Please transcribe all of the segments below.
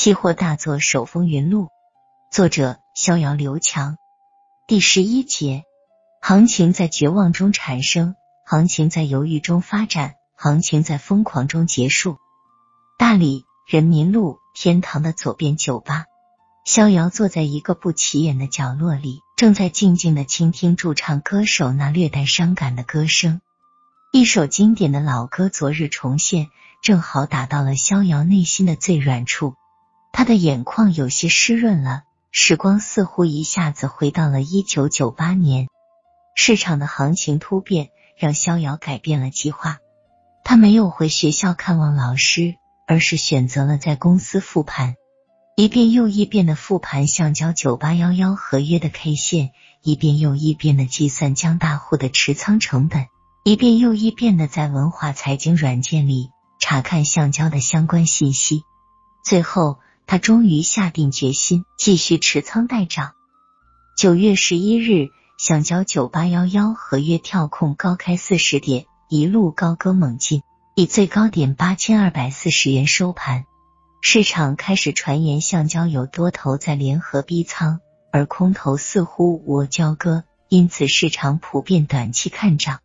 期货大作手风云录，作者逍遥刘强。第十一节，行情在绝望中产生，行情在犹豫中发展，行情在疯狂中结束。大理人民路天堂的左边酒吧，逍遥坐在一个不起眼的角落里，正在静静的倾听驻唱歌手那略带伤感的歌声。一首经典的老歌昨日重现，正好打到了逍遥内心的最软处。他的眼眶有些湿润了，时光似乎一下子回到了一九九八年。市场的行情突变让逍遥改变了计划，他没有回学校看望老师，而是选择了在公司复盘，一遍又一遍的复盘橡胶九八幺幺合约的 K 线，一遍又一遍的计算江大户的持仓成本，一遍又一遍的在文化财经软件里查看橡胶的相关信息，最后。他终于下定决心继续持仓待涨。九月十一日，橡胶九八幺幺合约跳空高开四十点，一路高歌猛进，以最高点八千二百四十元收盘。市场开始传言橡胶有多头在联合逼仓，而空头似乎无交割，因此市场普遍短期看涨。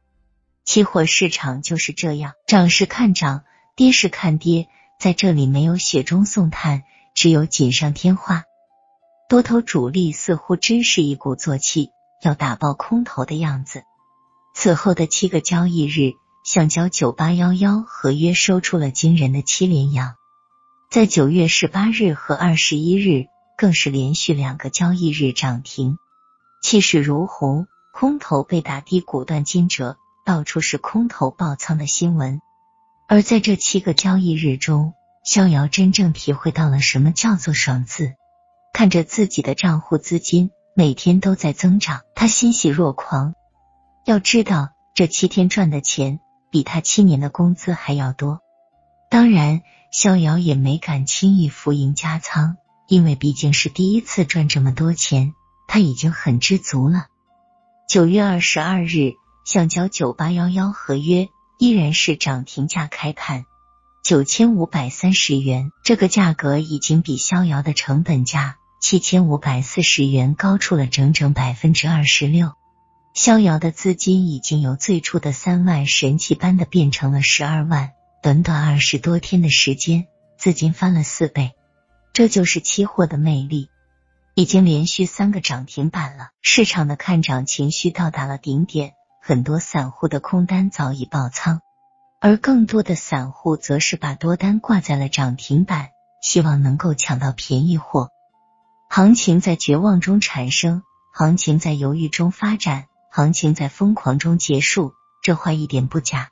期货市场就是这样，涨是看涨，跌是看跌，在这里没有雪中送炭。只有锦上添花，多头主力似乎真是一鼓作气要打爆空头的样子。此后的七个交易日，橡胶九八幺幺合约收出了惊人的七连阳，在九月十八日和二十一日更是连续两个交易日涨停，气势如虹。空头被打低，股断金折，到处是空头爆仓的新闻。而在这七个交易日中，逍遥真正体会到了什么叫做爽字，看着自己的账户资金每天都在增长，他欣喜若狂。要知道，这七天赚的钱比他七年的工资还要多。当然，逍遥也没敢轻易浮盈加仓，因为毕竟是第一次赚这么多钱，他已经很知足了。九月二十二日，橡胶九八幺幺合约依然是涨停价开盘。九千五百三十元，这个价格已经比逍遥的成本价七千五百四十元高出了整整百分之二十六。逍遥的资金已经由最初的三万神奇般的变成了十二万，短短二十多天的时间，资金翻了四倍。这就是期货的魅力，已经连续三个涨停板了，市场的看涨情绪到达了顶点，很多散户的空单早已爆仓。而更多的散户则是把多单挂在了涨停板，希望能够抢到便宜货。行情在绝望中产生，行情在犹豫中发展，行情在疯狂中结束。这话一点不假。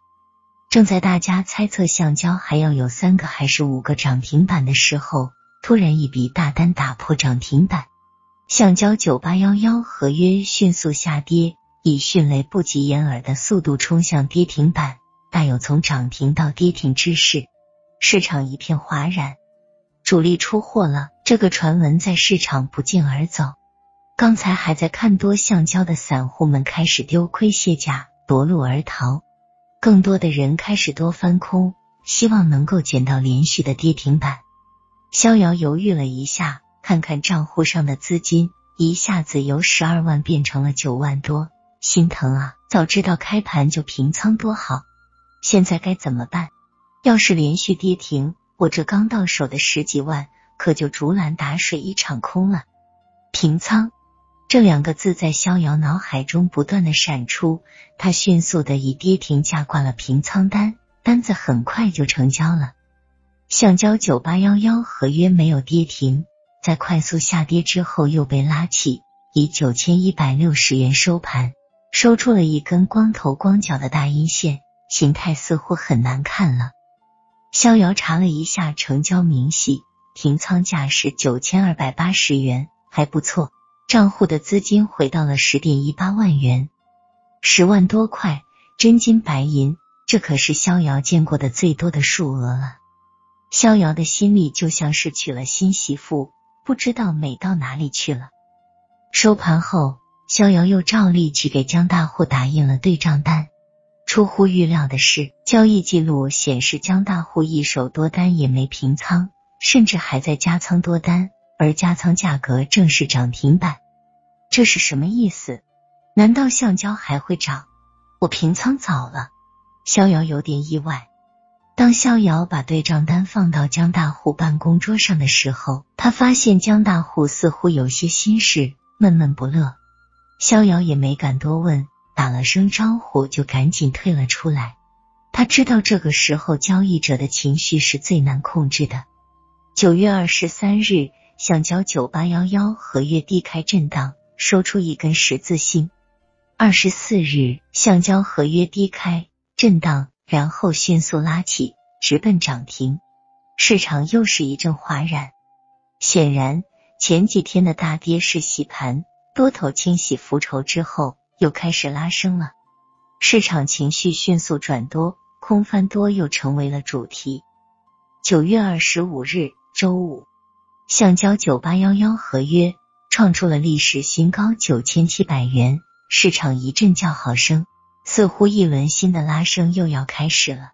正在大家猜测橡胶还要有三个还是五个涨停板的时候，突然一笔大单打破涨停板，橡胶九八幺幺合约迅速下跌，以迅雷不及掩耳的速度冲向跌停板。大有从涨停到跌停之势，市场一片哗然。主力出货了，这个传闻在市场不胫而走。刚才还在看多橡胶的散户们开始丢盔卸甲，夺路而逃。更多的人开始多翻空，希望能够捡到连续的跌停板。逍遥犹豫了一下，看看账户上的资金，一下子由十二万变成了九万多，心疼啊！早知道开盘就平仓多好。现在该怎么办？要是连续跌停，我这刚到手的十几万可就竹篮打水一场空了。平仓这两个字在逍遥脑海中不断的闪出，他迅速的以跌停价挂了平仓单，单子很快就成交了。橡胶九八幺幺合约没有跌停，在快速下跌之后又被拉起，以九千一百六十元收盘，收出了一根光头光脚的大阴线。形态似乎很难看了。逍遥查了一下成交明细，平仓价是九千二百八十元，还不错。账户的资金回到了十点一八万元，十万多块真金白银，这可是逍遥见过的最多的数额了。逍遥的心里就像是娶了新媳妇，不知道美到哪里去了。收盘后，逍遥又照例去给江大户打印了对账单。出乎预料的是，交易记录显示江大户一手多单也没平仓，甚至还在加仓多单，而加仓价格正是涨停板。这是什么意思？难道橡胶还会涨？我平仓早了。逍遥有点意外。当逍遥把对账单放到江大户办公桌上的时候，他发现江大户似乎有些心事，闷闷不乐。逍遥也没敢多问，打了声招呼就赶紧退了出来。他知道这个时候交易者的情绪是最难控制的。九月二十三日，橡胶九八幺幺合约低开震荡，收出一根十字星。二十四日，橡胶合约低开震荡。然后迅速拉起，直奔涨停，市场又是一阵哗然。显然，前几天的大跌是洗盘，多头清洗浮筹之后，又开始拉升了。市场情绪迅速转多，空翻多又成为了主题。九月二十五日，周五，橡胶九八幺幺合约创出了历史新高九千七百元，市场一阵叫好声。似乎一轮新的拉升又要开始了，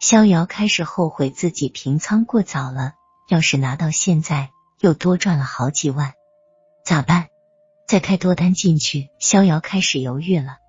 逍遥开始后悔自己平仓过早了。要是拿到现在，又多赚了好几万，咋办？再开多单进去？逍遥开始犹豫了。